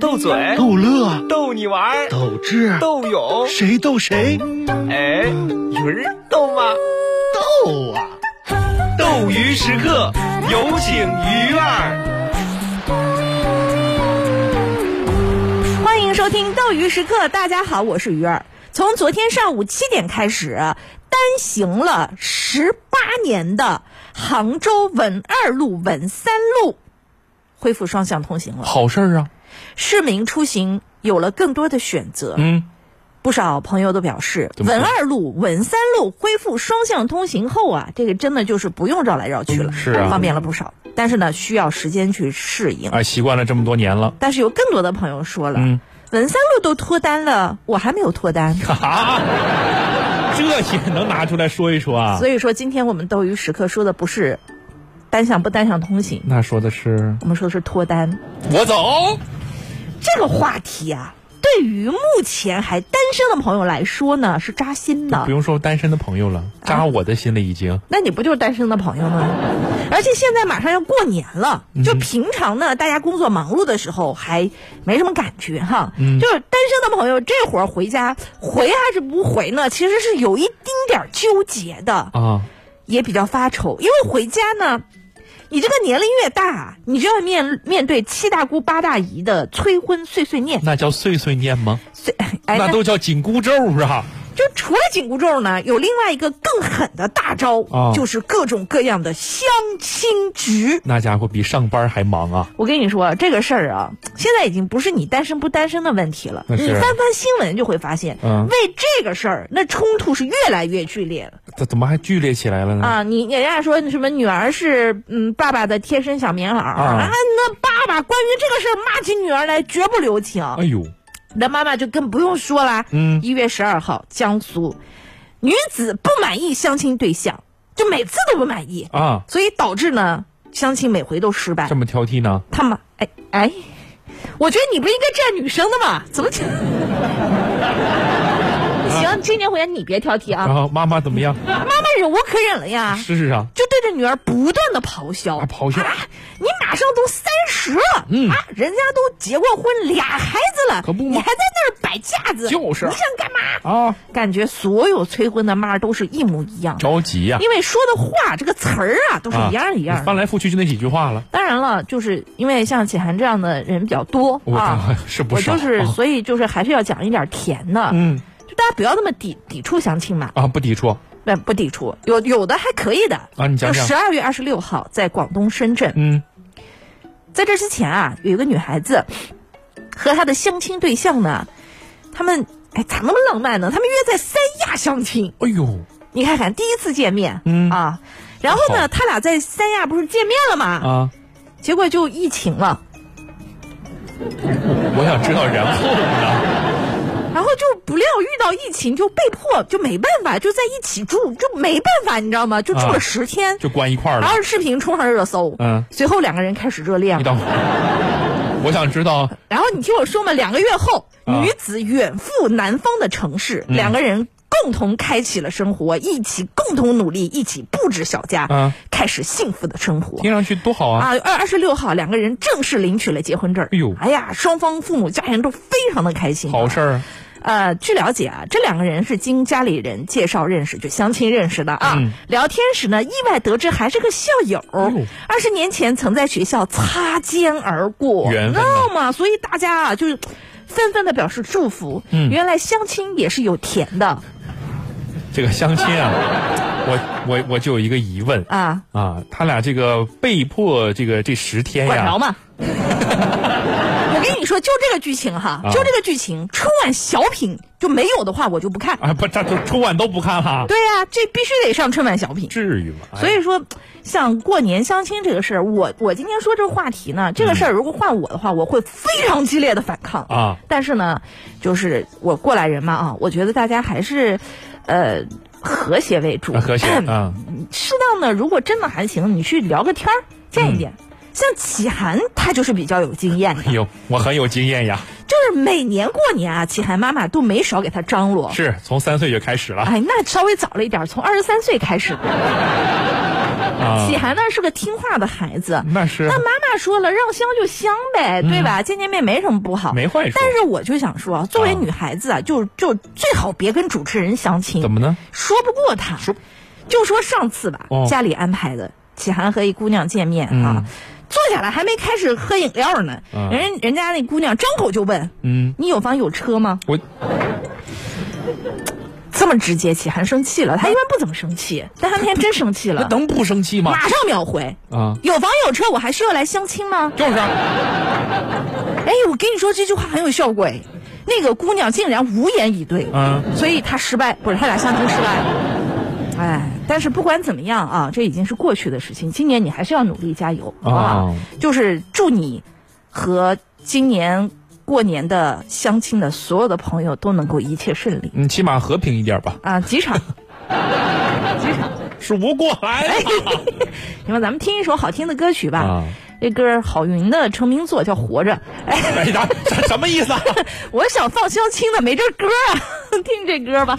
斗嘴、逗乐、逗你玩儿、斗智、斗勇，谁斗谁？哎，有人逗吗？斗啊！斗鱼时刻，有请鱼儿。欢迎收听斗鱼时刻，大家好，我是鱼儿。从昨天上午七点开始，单行了十八年的杭州文二路、文三路恢复双向通行了，好事儿啊！市民出行有了更多的选择。嗯，不少朋友都表示，怎么说稳二路、文三路恢复双向通行后啊，这个真的就是不用绕来绕去了，是啊方便了不少。但是呢，需要时间去适应。啊，习惯了这么多年了。但是有更多的朋友说了，嗯稳三路都脱单了，我还没有脱单。啊，这些能拿出来说一说啊？所以说，今天我们斗鱼时刻说的不是单向不单向通行，那说的是我们说的是脱单我走。这个话题啊。对于目前还单身的朋友来说呢，是扎心的不。用说单身的朋友了，扎我的心里已经。那你不就是单身的朋友吗？而且现在马上要过年了，就平常呢，大家工作忙碌的时候还没什么感觉哈。就是单身的朋友这会儿回家回还是不回呢？其实是有一丁点儿纠结的，啊，也比较发愁，因为回家呢。你这个年龄越大，你就要面面对七大姑八大姨的催婚碎碎念，那叫碎碎念吗？碎哎，那都叫紧箍咒啊！就除了紧箍咒呢，有另外一个更狠的大招，啊就是各种各样的相亲局。那家伙比上班还忙啊！我跟你说，这个事儿啊，现在已经不是你单身不单身的问题了。你翻翻新闻就会发现，嗯为这个事儿，那冲突是越来越剧烈了、这怎么还剧烈起来了呢？啊！你人家说什么女儿是嗯爸爸的贴身小棉袄啊那爸爸关于这个事儿骂起女儿来绝不留情。哎呦，那妈妈就更不用说啦。嗯一月十二号，江苏女子不满意相亲对象，就每次都不满意，啊，所以导致呢相亲每回都失败这。么挑剔呢？他妈，哎哎，我觉得你不应该站女生的嘛？怎么讲？行，今年回来你别挑剔啊然，后妈妈怎么样？妈妈忍无可忍了呀，是啊，就对着女儿不断的咆哮，啊咆哮啊！你马上都三十了，嗯啊，人家都结过婚，俩孩子了，可不吗你还在那儿摆架子，就是你想干嘛？啊，感觉所有催婚的妈都是一模一样，着急呀！因为说的话这个词儿啊都是一样一样的。翻来覆去就那几句话了。当然了，就是因为像启涵这样的人比较多啊，是不少我就是，啊所以就是还是要讲一点甜的，嗯就大家不要那么抵抵触相亲嘛，啊，不抵触不不抵触，有有的还可以的啊你讲讲十二月二十六号在广东深圳，嗯在这之前啊，有一个女孩子和她的相亲对象呢，他们哎咋那么浪漫呢？他们约在三亚相亲，哎呦，你看看第一次见面，嗯啊，然后呢，他俩在三亚不是见面了吗？啊，结果就疫情了，我想知道然后呢？就不料遇到疫情，就被迫就没办法，就在一起住，就没办法，你知道吗？就住啊了十天，就关一块儿了然后。视频冲上热搜，嗯随后两个人开始热恋了。你等会儿，我想知道然后你听我说嘛，两个月后，啊女子远赴南方的城市，两个人共同开启了生活，一起共同努力，一起布置小家，啊开始幸福的生活。听上去多好啊！啊，二二十六号，两个人正式领取了结婚证。哎呦哎呀，双方父母家人都非常的开心。好事儿呃，据了解啊，这两个人是经家里人介绍认识，就相亲认识的啊。嗯聊天时呢，意外得知还是个校友呦。二十年前曾在学校擦肩而过，缘分知道吗？所以大家啊，就是纷纷的表示祝福。嗯原来相亲也是有甜的这个相亲啊，我我我就有一个疑问啊，啊，他俩这个被迫这个这十天呀，管 着嘛。我跟你说，就这个剧情哈，啊就这个剧情，春晚小品就没有的话，我就不看。啊不，这这春晚都不看了，对呀、这必须得上春晚小品。至于吗？哎所以说，像过年相亲这个事儿，我我今天说这个话题呢，这个事儿如果换我的话，我会非常激烈的反抗啊。但是呢，就是我过来人嘛啊，我觉得大家还是，呃，和谐为主。啊和谐啊，适当的，如果真的还行，你去聊个天儿，见一见。像启涵，他就是比较有经验的，哎呦，我很有经验呀，就是每年过年啊，启涵妈妈都没少给他张罗。是从三岁就开始了。哎，那稍微早了一点，从二十三岁开始。啊启涵呢是个听话的孩子，那是那妈妈说了，让香就香呗，对吧？见见面没什么不好，嗯没坏处但是我就想说，作为啊女孩子啊，就就最好别跟主持人相亲，怎么呢？说不过他。说就说上次吧，哦家里安排的启涵和一姑娘见面啊，坐下来还没开始喝饮料呢，嗯人人家那姑娘张口就问：“嗯，你有房有车吗我？”这么直接，启涵生气了。他一般不怎么生气，但他那天真生气了，那能不生气吗？马上秒回。啊，有房有车，我还需要来相亲吗？就是啊，哎，我跟你说这句话很有效果哎，那个姑娘竟然无言以对，嗯所以她失败，不是他俩相亲失败了。哎，但是不管怎么样啊，这已经是过去的事情。今年你还是要努力加油，好不好？哦就是祝你和今年过年的相亲的所有的朋友都能够一切顺利你起码和平一点吧。啊！几场，几场。数不过来了。行吧，咱们听一首好听的歌曲吧。啊这歌郝云的成名作叫《活着》。哎，什么意思啊？我想放相亲的，没这歌啊，听这歌吧。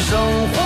生活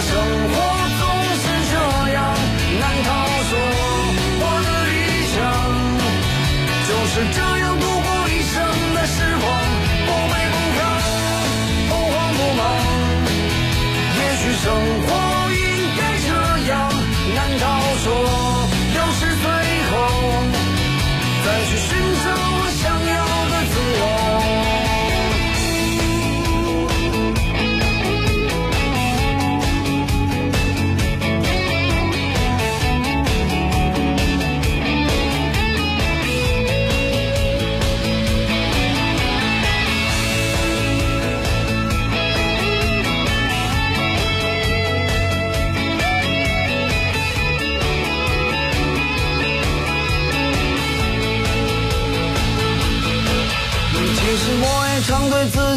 生活